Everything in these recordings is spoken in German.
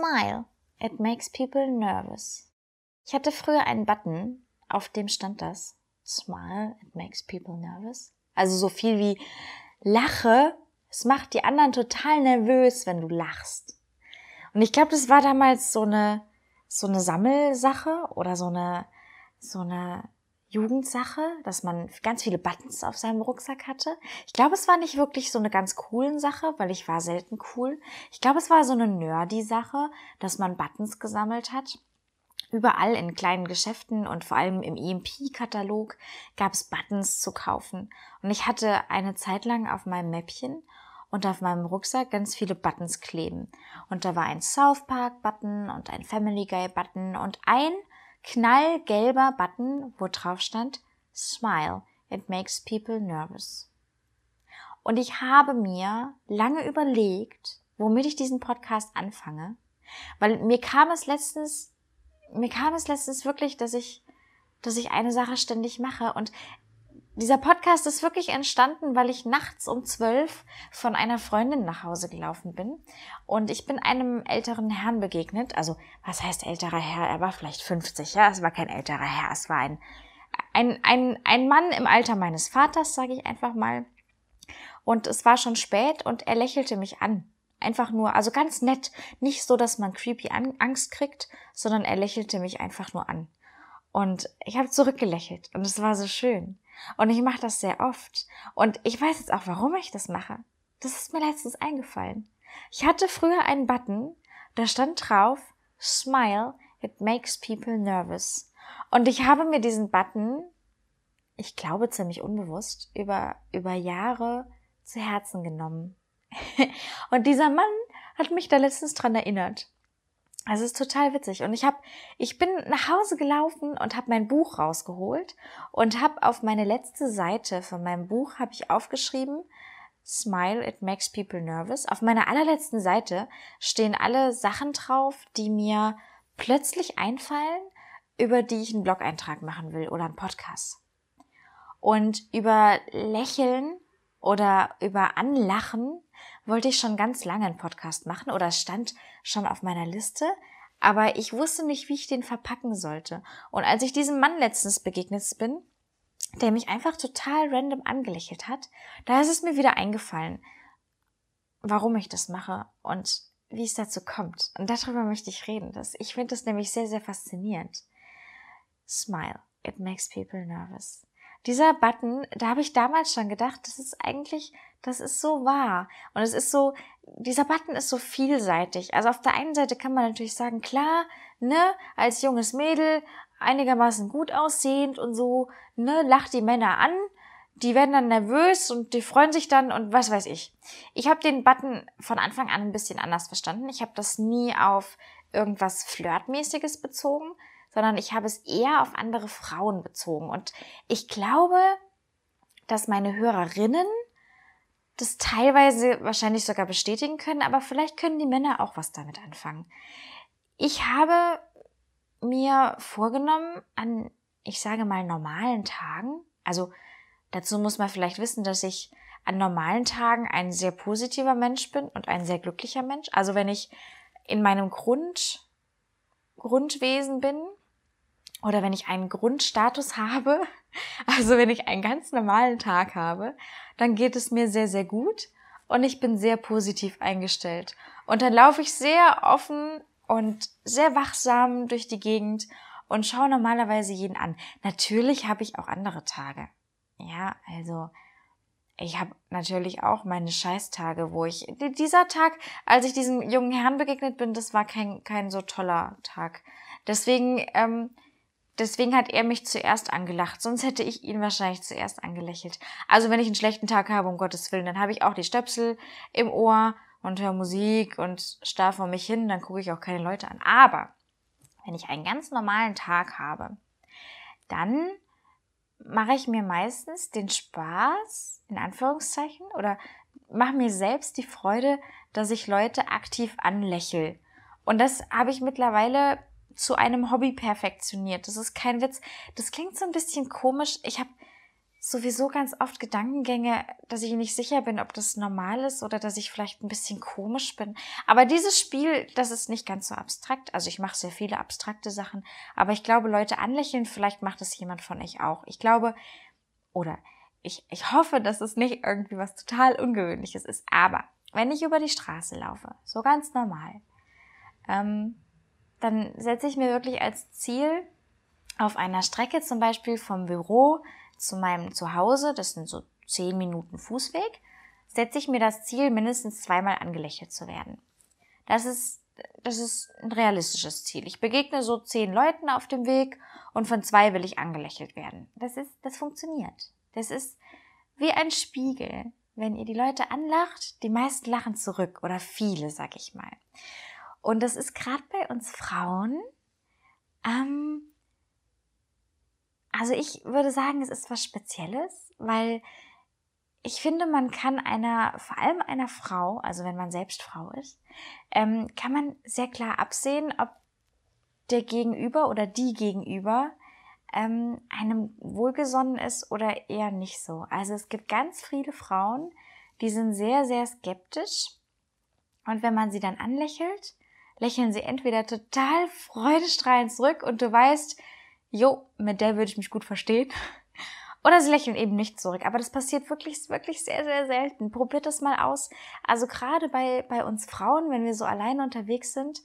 Smile. It makes people nervous. Ich hatte früher einen Button, auf dem stand das. Smile, it makes people nervous. Also so viel wie lache, es macht die anderen total nervös, wenn du lachst. Und ich glaube, das war damals so eine, so eine Sammelsache oder so eine, so eine Jugendsache, dass man ganz viele Buttons auf seinem Rucksack hatte. Ich glaube, es war nicht wirklich so eine ganz coolen Sache, weil ich war selten cool. Ich glaube, es war so eine nerdy Sache, dass man Buttons gesammelt hat. Überall in kleinen Geschäften und vor allem im EMP-Katalog gab es Buttons zu kaufen. Und ich hatte eine Zeit lang auf meinem Mäppchen und auf meinem Rucksack ganz viele Buttons kleben. Und da war ein South Park Button und ein Family Guy Button und ein knallgelber Button, wo drauf stand Smile, it makes people nervous. Und ich habe mir lange überlegt, womit ich diesen Podcast anfange, weil mir kam es letztens, mir kam es letztens wirklich, dass ich, dass ich eine Sache ständig mache und dieser Podcast ist wirklich entstanden, weil ich nachts um zwölf von einer Freundin nach Hause gelaufen bin und ich bin einem älteren Herrn begegnet. Also, was heißt älterer Herr? Er war vielleicht 50, ja, es war kein älterer Herr, es war ein, ein, ein, ein Mann im Alter meines Vaters, sage ich einfach mal. Und es war schon spät und er lächelte mich an. Einfach nur, also ganz nett, nicht so, dass man creepy Angst kriegt, sondern er lächelte mich einfach nur an. Und ich habe zurückgelächelt und es war so schön. Und ich mache das sehr oft. Und ich weiß jetzt auch, warum ich das mache. Das ist mir letztens eingefallen. Ich hatte früher einen Button, da stand drauf, Smile, it makes people nervous. Und ich habe mir diesen Button, ich glaube ziemlich unbewusst, über, über Jahre zu Herzen genommen. Und dieser Mann hat mich da letztens dran erinnert. Also es ist total witzig. Und ich habe, ich bin nach Hause gelaufen und habe mein Buch rausgeholt und habe auf meine letzte Seite von meinem Buch habe ich aufgeschrieben, Smile, it makes people nervous. Auf meiner allerletzten Seite stehen alle Sachen drauf, die mir plötzlich einfallen, über die ich einen Blog-Eintrag machen will oder einen Podcast. Und über Lächeln oder über Anlachen wollte ich schon ganz lange einen Podcast machen oder stand schon auf meiner Liste, aber ich wusste nicht, wie ich den verpacken sollte. Und als ich diesem Mann letztens begegnet bin, der mich einfach total random angelächelt hat, da ist es mir wieder eingefallen, warum ich das mache und wie es dazu kommt. Und darüber möchte ich reden. Das, ich finde das nämlich sehr, sehr faszinierend. Smile. It makes people nervous. Dieser Button, da habe ich damals schon gedacht, das ist eigentlich das ist so wahr. Und es ist so, dieser Button ist so vielseitig. Also auf der einen Seite kann man natürlich sagen, klar, ne, als junges Mädel einigermaßen gut aussehend und so, ne, lacht die Männer an, die werden dann nervös und die freuen sich dann und was weiß ich. Ich habe den Button von Anfang an ein bisschen anders verstanden. Ich habe das nie auf irgendwas Flirtmäßiges bezogen, sondern ich habe es eher auf andere Frauen bezogen. Und ich glaube, dass meine Hörerinnen das teilweise wahrscheinlich sogar bestätigen können, aber vielleicht können die Männer auch was damit anfangen. Ich habe mir vorgenommen, an, ich sage mal, normalen Tagen, also dazu muss man vielleicht wissen, dass ich an normalen Tagen ein sehr positiver Mensch bin und ein sehr glücklicher Mensch. Also wenn ich in meinem Grund, Grundwesen bin oder wenn ich einen Grundstatus habe, also wenn ich einen ganz normalen Tag habe, dann geht es mir sehr, sehr gut und ich bin sehr positiv eingestellt. Und dann laufe ich sehr offen und sehr wachsam durch die Gegend und schaue normalerweise jeden an. Natürlich habe ich auch andere Tage. Ja, also ich habe natürlich auch meine Scheißtage, wo ich dieser Tag, als ich diesem jungen Herrn begegnet bin, das war kein kein so toller Tag. Deswegen ähm, Deswegen hat er mich zuerst angelacht, sonst hätte ich ihn wahrscheinlich zuerst angelächelt. Also wenn ich einen schlechten Tag habe, um Gottes Willen, dann habe ich auch die Stöpsel im Ohr und höre Musik und starr vor mich hin, dann gucke ich auch keine Leute an. Aber wenn ich einen ganz normalen Tag habe, dann mache ich mir meistens den Spaß, in Anführungszeichen, oder mache mir selbst die Freude, dass ich Leute aktiv anlächel. Und das habe ich mittlerweile zu einem Hobby perfektioniert. Das ist kein Witz. Das klingt so ein bisschen komisch. Ich habe sowieso ganz oft Gedankengänge, dass ich nicht sicher bin, ob das normal ist oder dass ich vielleicht ein bisschen komisch bin. Aber dieses Spiel, das ist nicht ganz so abstrakt. Also ich mache sehr viele abstrakte Sachen, aber ich glaube, Leute anlächeln, vielleicht macht es jemand von euch auch. Ich glaube, oder ich, ich hoffe, dass es nicht irgendwie was total Ungewöhnliches ist. Aber wenn ich über die Straße laufe, so ganz normal, ähm, dann setze ich mir wirklich als Ziel auf einer Strecke zum Beispiel vom Büro zu meinem Zuhause, das sind so zehn Minuten Fußweg, setze ich mir das Ziel, mindestens zweimal angelächelt zu werden. Das ist, das ist ein realistisches Ziel. Ich begegne so zehn Leuten auf dem Weg und von zwei will ich angelächelt werden. Das ist, das funktioniert. Das ist wie ein Spiegel. Wenn ihr die Leute anlacht, die meisten lachen zurück oder viele, sag ich mal. Und das ist gerade bei uns Frauen ähm, also ich würde sagen, es ist was Spezielles, weil ich finde, man kann einer, vor allem einer Frau, also wenn man selbst Frau ist, ähm, kann man sehr klar absehen, ob der Gegenüber oder die Gegenüber ähm, einem wohlgesonnen ist oder eher nicht so. Also es gibt ganz viele Frauen, die sind sehr, sehr skeptisch. Und wenn man sie dann anlächelt, lächeln sie entweder total freudestrahlend zurück und du weißt, jo, mit der würde ich mich gut verstehen. Oder sie lächeln eben nicht zurück. Aber das passiert wirklich, wirklich sehr, sehr selten. Probiert das mal aus. Also gerade bei, bei uns Frauen, wenn wir so alleine unterwegs sind,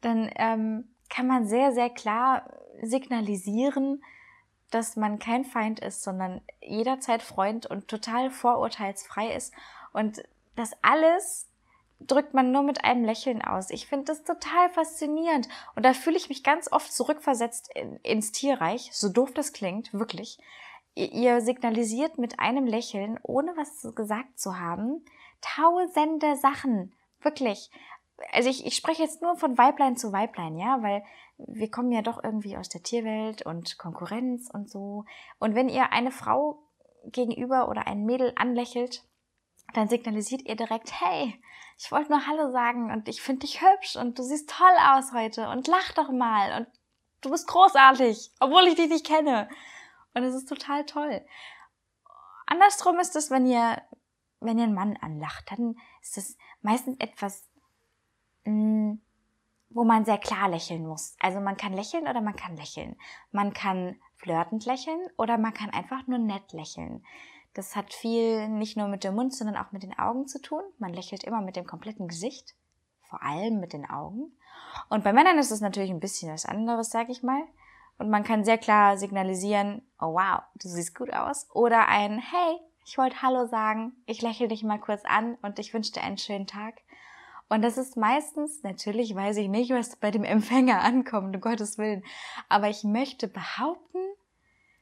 dann ähm, kann man sehr, sehr klar signalisieren, dass man kein Feind ist, sondern jederzeit Freund und total vorurteilsfrei ist. Und das alles drückt man nur mit einem Lächeln aus. Ich finde das total faszinierend. Und da fühle ich mich ganz oft zurückversetzt in, ins Tierreich, so doof das klingt, wirklich. Ihr signalisiert mit einem Lächeln, ohne was gesagt zu haben, tausende Sachen. Wirklich. Also ich, ich spreche jetzt nur von Weiblein zu Weiblein, ja, weil wir kommen ja doch irgendwie aus der Tierwelt und Konkurrenz und so. Und wenn ihr eine Frau gegenüber oder ein Mädel anlächelt, dann signalisiert ihr direkt, hey, ich wollte nur Hallo sagen und ich finde dich hübsch und du siehst toll aus heute und lach doch mal und du bist großartig, obwohl ich dich nicht kenne. Und es ist total toll. Andersrum ist es, wenn ihr, wenn ihr einen Mann anlacht, dann ist es meistens etwas, mh, mm, wo man sehr klar lächeln muss. Also man kann lächeln oder man kann lächeln. Man kann flirtend lächeln oder man kann einfach nur nett lächeln. Das hat viel nicht nur mit dem Mund, sondern auch mit den Augen zu tun. Man lächelt immer mit dem kompletten Gesicht, vor allem mit den Augen. Und bei Männern ist es natürlich ein bisschen was anderes, sag ich mal. Und man kann sehr klar signalisieren, oh wow, du siehst gut aus. Oder ein, hey, ich wollte Hallo sagen, ich lächle dich mal kurz an und ich wünsche dir einen schönen Tag. Und das ist meistens, natürlich weiß ich nicht, was bei dem Empfänger ankommt, um Gottes Willen. Aber ich möchte behaupten,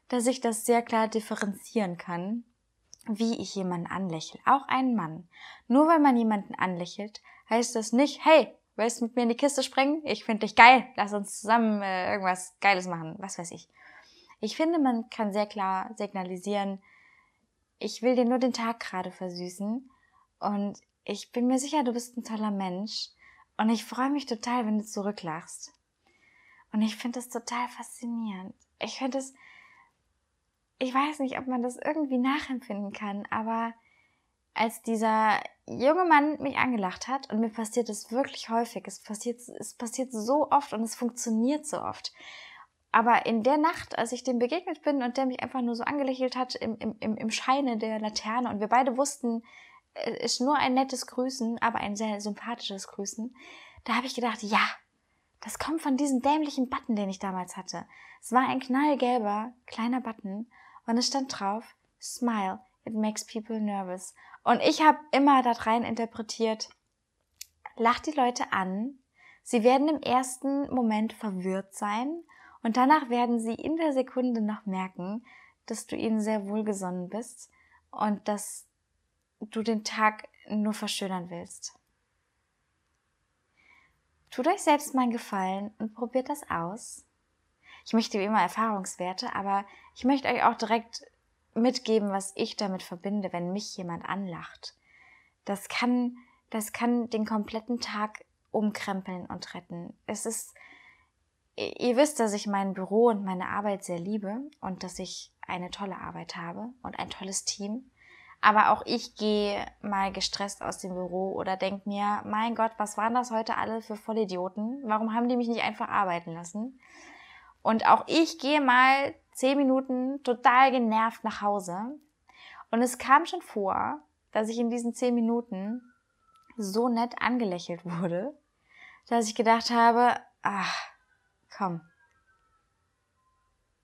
dass ich das sehr klar differenzieren kann wie ich jemanden anlächle, auch einen Mann. Nur weil man jemanden anlächelt, heißt das nicht, hey, willst du mit mir in die Kiste springen? Ich finde dich geil, lass uns zusammen äh, irgendwas Geiles machen, was weiß ich. Ich finde, man kann sehr klar signalisieren, ich will dir nur den Tag gerade versüßen und ich bin mir sicher, du bist ein toller Mensch und ich freue mich total, wenn du zurücklachst. Und ich finde das total faszinierend. Ich finde es, ich weiß nicht, ob man das irgendwie nachempfinden kann, aber als dieser junge Mann mich angelacht hat, und mir passiert es wirklich häufig, es passiert, es passiert so oft und es funktioniert so oft. Aber in der Nacht, als ich dem begegnet bin und der mich einfach nur so angelächelt hat im, im, im Scheine der Laterne und wir beide wussten, es ist nur ein nettes Grüßen, aber ein sehr sympathisches Grüßen, da habe ich gedacht, ja, das kommt von diesem dämlichen Button, den ich damals hatte. Es war ein knallgelber, kleiner Button und es stand drauf, Smile, it makes people nervous. Und ich habe immer da rein interpretiert, lach die Leute an, sie werden im ersten Moment verwirrt sein und danach werden sie in der Sekunde noch merken, dass du ihnen sehr wohlgesonnen bist und dass du den Tag nur verschönern willst. Tut euch selbst mal einen Gefallen und probiert das aus. Ich möchte wie immer Erfahrungswerte, aber ich möchte euch auch direkt mitgeben, was ich damit verbinde, wenn mich jemand anlacht. Das kann, das kann den kompletten Tag umkrempeln und retten. Es ist, ihr wisst, dass ich mein Büro und meine Arbeit sehr liebe und dass ich eine tolle Arbeit habe und ein tolles Team. Aber auch ich gehe mal gestresst aus dem Büro oder denke mir, mein Gott, was waren das heute alle für Vollidioten? Warum haben die mich nicht einfach arbeiten lassen? Und auch ich gehe mal zehn Minuten total genervt nach Hause. Und es kam schon vor, dass ich in diesen zehn Minuten so nett angelächelt wurde, dass ich gedacht habe, ach, komm.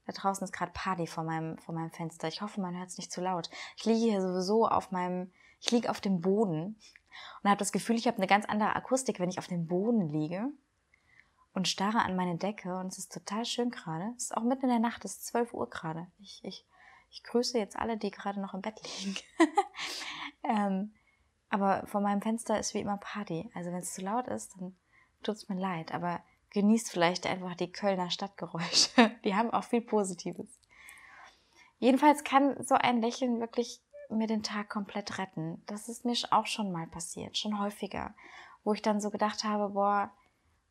Da draußen ist gerade Party vor meinem, vor meinem Fenster. Ich hoffe, man hört es nicht zu laut. Ich liege hier sowieso auf meinem, ich liege auf dem Boden und habe das Gefühl, ich habe eine ganz andere Akustik, wenn ich auf dem Boden liege und starre an meine Decke und es ist total schön gerade. Es ist auch mitten in der Nacht, es ist 12 Uhr gerade. Ich, ich, ich grüße jetzt alle, die gerade noch im Bett liegen. ähm, aber vor meinem Fenster ist wie immer Party. Also wenn es zu laut ist, dann tut es mir leid. Aber genießt vielleicht einfach die Kölner Stadtgeräusche. Die haben auch viel Positives. Jedenfalls kann so ein Lächeln wirklich mir den Tag komplett retten. Das ist mir auch schon mal passiert, schon häufiger, wo ich dann so gedacht habe, boah,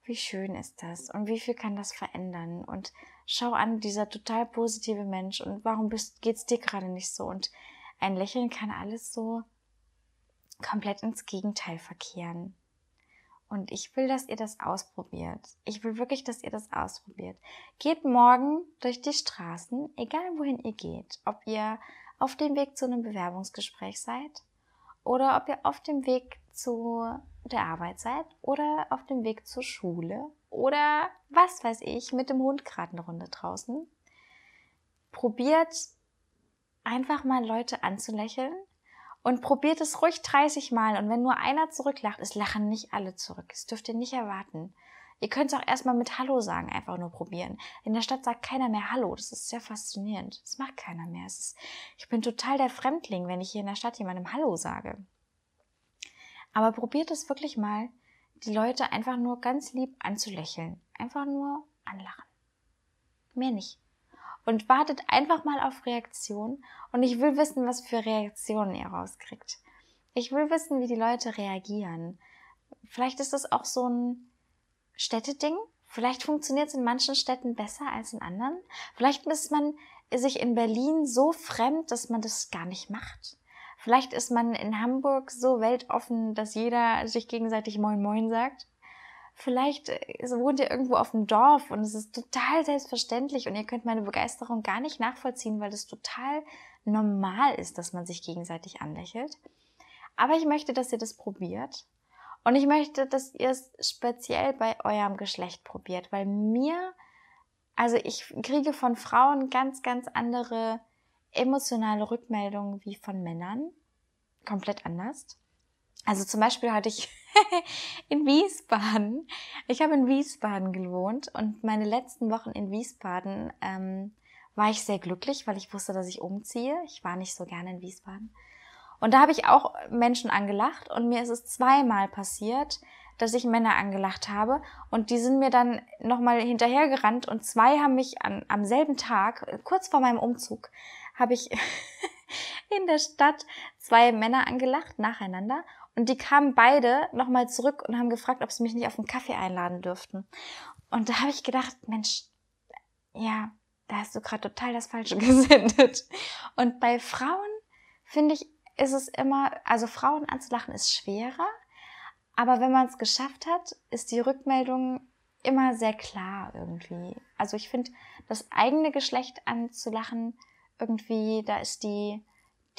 wie schön ist das und wie viel kann das verändern und schau an, dieser total positive Mensch und warum bist, geht's dir gerade nicht so und ein Lächeln kann alles so komplett ins Gegenteil verkehren. Und ich will, dass ihr das ausprobiert. Ich will wirklich, dass ihr das ausprobiert. Geht morgen durch die Straßen, egal wohin ihr geht. Ob ihr auf dem Weg zu einem Bewerbungsgespräch seid oder ob ihr auf dem Weg zu der Arbeit seid oder auf dem Weg zur Schule oder was weiß ich, mit dem Hund gerade eine Runde draußen. Probiert einfach mal Leute anzulächeln und probiert es ruhig 30 Mal. Und wenn nur einer zurücklacht, es lachen nicht alle zurück. Das dürft ihr nicht erwarten. Ihr könnt es auch erstmal mit Hallo sagen, einfach nur probieren. In der Stadt sagt keiner mehr Hallo. Das ist sehr faszinierend. Das macht keiner mehr. Ist, ich bin total der Fremdling, wenn ich hier in der Stadt jemandem Hallo sage. Aber probiert es wirklich mal, die Leute einfach nur ganz lieb anzulächeln. Einfach nur anlachen. Mehr nicht und wartet einfach mal auf Reaktion. Und ich will wissen, was für Reaktionen ihr rauskriegt. Ich will wissen, wie die Leute reagieren. Vielleicht ist das auch so ein Städteding. Vielleicht funktioniert es in manchen Städten besser als in anderen. Vielleicht ist man sich in Berlin so fremd, dass man das gar nicht macht. Vielleicht ist man in Hamburg so weltoffen, dass jeder sich gegenseitig Moin Moin sagt. Vielleicht äh, wohnt ihr irgendwo auf dem Dorf und es ist total selbstverständlich und ihr könnt meine Begeisterung gar nicht nachvollziehen, weil das total normal ist, dass man sich gegenseitig anlächelt. Aber ich möchte, dass ihr das probiert. Und ich möchte, dass ihr es speziell bei eurem Geschlecht probiert, weil mir, also ich kriege von Frauen ganz, ganz andere emotionale Rückmeldungen wie von Männern. Komplett anders. Also zum Beispiel hatte ich in Wiesbaden. Ich habe in Wiesbaden gewohnt und meine letzten Wochen in Wiesbaden ähm, war ich sehr glücklich, weil ich wusste, dass ich umziehe. Ich war nicht so gerne in Wiesbaden. Und da habe ich auch Menschen angelacht und mir ist es zweimal passiert, dass ich Männer angelacht habe und die sind mir dann nochmal hinterhergerannt und zwei haben mich an, am selben Tag, kurz vor meinem Umzug, habe ich in der Stadt zwei Männer angelacht nacheinander und die kamen beide nochmal zurück und haben gefragt, ob sie mich nicht auf einen Kaffee einladen dürften. Und da habe ich gedacht, Mensch, ja, da hast du gerade total das Falsche gesendet. Und bei Frauen finde ich, ist es immer, also Frauen anzulachen ist schwerer, aber wenn man es geschafft hat, ist die Rückmeldung immer sehr klar irgendwie. Also ich finde, das eigene Geschlecht anzulachen, irgendwie, da ist die,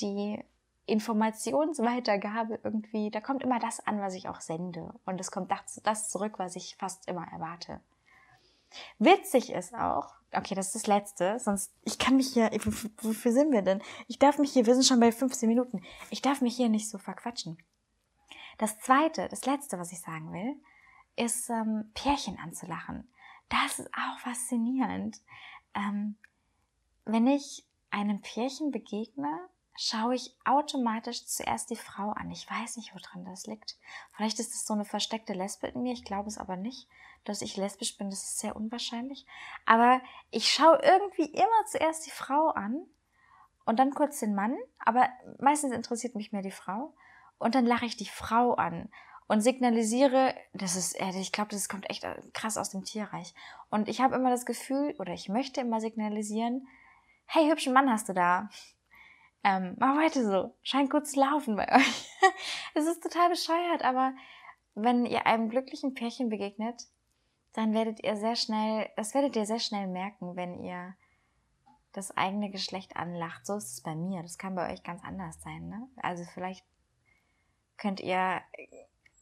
die Informationsweitergabe irgendwie, da kommt immer das an, was ich auch sende. Und es kommt das, das zurück, was ich fast immer erwarte. Witzig ist auch, okay, das ist das Letzte, sonst, ich kann mich hier, wofür sind wir denn? Ich darf mich hier, wir sind schon bei 15 Minuten, ich darf mich hier nicht so verquatschen. Das Zweite, das Letzte, was ich sagen will, ist ähm, Pärchen anzulachen. Das ist auch faszinierend. Ähm, wenn ich einem Pärchen begegne, schaue ich automatisch zuerst die Frau an. Ich weiß nicht, woran das liegt. Vielleicht ist es so eine versteckte Lesbe in mir. Ich glaube es aber nicht. Dass ich lesbisch bin, das ist sehr unwahrscheinlich. Aber ich schaue irgendwie immer zuerst die Frau an und dann kurz den Mann. Aber meistens interessiert mich mehr die Frau. Und dann lache ich die Frau an und signalisiere, das ist, ich glaube, das kommt echt krass aus dem Tierreich. Und ich habe immer das Gefühl, oder ich möchte immer signalisieren, hey, hübschen Mann hast du da. Ähm, mach weiter so. Scheint gut zu laufen bei euch. es ist total bescheuert, aber wenn ihr einem glücklichen Pärchen begegnet, dann werdet ihr sehr schnell, das werdet ihr sehr schnell merken, wenn ihr das eigene Geschlecht anlacht. So ist es bei mir. Das kann bei euch ganz anders sein. Ne? Also vielleicht könnt ihr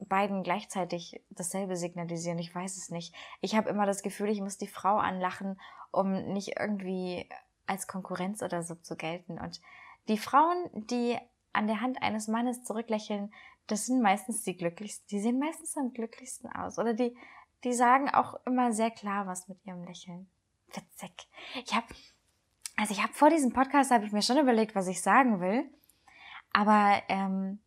beiden gleichzeitig dasselbe signalisieren. Ich weiß es nicht. Ich habe immer das Gefühl, ich muss die Frau anlachen, um nicht irgendwie als Konkurrenz oder so zu gelten. Und die Frauen, die an der Hand eines Mannes zurücklächeln, das sind meistens die glücklichsten. Die sehen meistens am glücklichsten aus. Oder die, die sagen auch immer sehr klar was mit ihrem Lächeln. Witzig. Ich habe, also ich habe vor diesem Podcast habe ich mir schon überlegt, was ich sagen will. Aber ähm,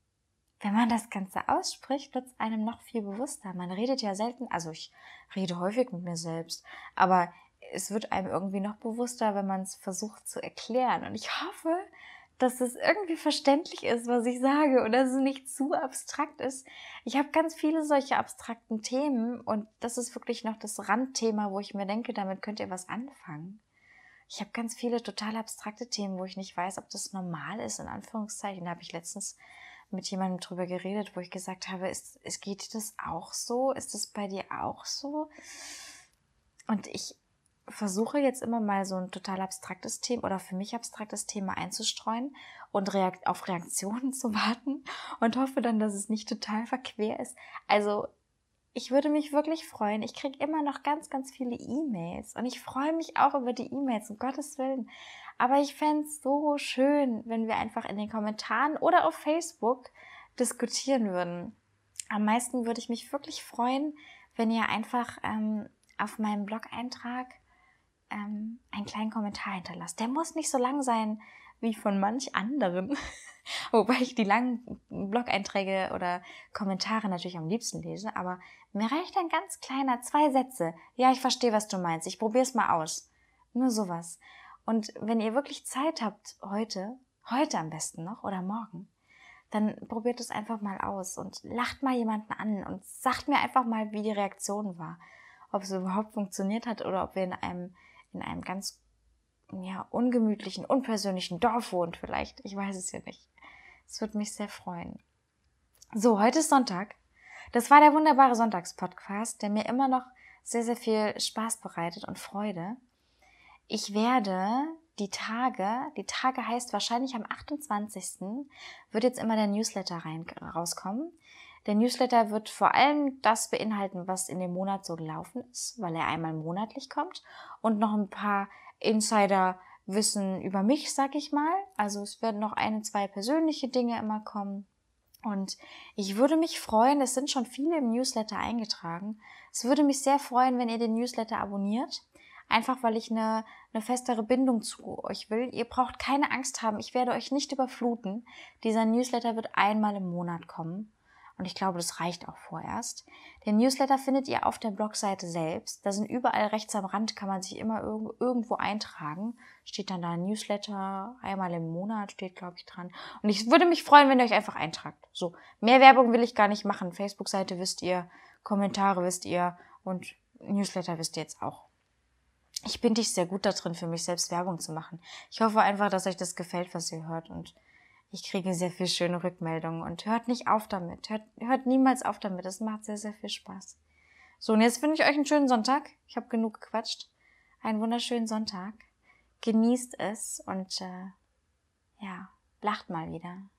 wenn man das Ganze ausspricht, wird es einem noch viel bewusster. Man redet ja selten, also ich rede häufig mit mir selbst, aber es wird einem irgendwie noch bewusster, wenn man es versucht zu erklären. Und ich hoffe, dass es irgendwie verständlich ist, was ich sage und dass es nicht zu abstrakt ist. Ich habe ganz viele solche abstrakten Themen und das ist wirklich noch das Randthema, wo ich mir denke, damit könnt ihr was anfangen. Ich habe ganz viele total abstrakte Themen, wo ich nicht weiß, ob das normal ist, in Anführungszeichen. Da habe ich letztens mit jemandem drüber geredet, wo ich gesagt habe, ist, ist, geht das auch so? Ist das bei dir auch so? Und ich versuche jetzt immer mal so ein total abstraktes Thema oder für mich abstraktes Thema einzustreuen und reakt auf Reaktionen zu warten und hoffe dann, dass es nicht total verquer ist. Also ich würde mich wirklich freuen. Ich kriege immer noch ganz, ganz viele E-Mails und ich freue mich auch über die E-Mails, um Gottes Willen. Aber ich fände es so schön, wenn wir einfach in den Kommentaren oder auf Facebook diskutieren würden. Am meisten würde ich mich wirklich freuen, wenn ihr einfach ähm, auf meinem Blog-Eintrag ähm, einen kleinen Kommentar hinterlasst. Der muss nicht so lang sein wie von manch anderen. Wobei ich die langen Blog-Einträge oder Kommentare natürlich am liebsten lese, aber mir reicht ein ganz kleiner, zwei Sätze. Ja, ich verstehe, was du meinst. Ich probiere es mal aus. Nur sowas. Und wenn ihr wirklich Zeit habt heute, heute am besten noch oder morgen, dann probiert es einfach mal aus und lacht mal jemanden an und sagt mir einfach mal, wie die Reaktion war. Ob es überhaupt funktioniert hat oder ob wir in einem, in einem ganz ja, ungemütlichen, unpersönlichen Dorf wohnt vielleicht. Ich weiß es ja nicht. Es würde mich sehr freuen. So, heute ist Sonntag. Das war der wunderbare Sonntagspodcast, der mir immer noch sehr, sehr viel Spaß bereitet und Freude. Ich werde die Tage, die Tage heißt wahrscheinlich am 28. wird jetzt immer der Newsletter rein, rauskommen. Der Newsletter wird vor allem das beinhalten, was in dem Monat so gelaufen ist, weil er einmal monatlich kommt und noch ein paar Insider-Wissen über mich, sag ich mal. Also es werden noch eine, zwei persönliche Dinge immer kommen. Und ich würde mich freuen, es sind schon viele im Newsletter eingetragen. Es würde mich sehr freuen, wenn ihr den Newsletter abonniert einfach weil ich eine, eine festere Bindung zu euch will. Ihr braucht keine Angst haben, ich werde euch nicht überfluten. Dieser Newsletter wird einmal im Monat kommen. Und ich glaube, das reicht auch vorerst. Den Newsletter findet ihr auf der Blogseite selbst. Da sind überall rechts am Rand, kann man sich immer irgendwo eintragen. Steht dann da Newsletter, einmal im Monat steht, glaube ich, dran. Und ich würde mich freuen, wenn ihr euch einfach eintragt. So, mehr Werbung will ich gar nicht machen. Facebook-Seite wisst ihr, Kommentare wisst ihr und Newsletter wisst ihr jetzt auch ich bin dich sehr gut da drin, für mich selbst Werbung zu machen. Ich hoffe einfach, dass euch das gefällt, was ihr hört und ich kriege sehr viel schöne Rückmeldungen und hört nicht auf damit. Hört, hört niemals auf damit. Es macht sehr, sehr viel Spaß. So, und jetzt wünsche ich euch einen schönen Sonntag. Ich habe genug gequatscht. Einen wunderschönen Sonntag. Genießt es und äh, ja, lacht mal wieder.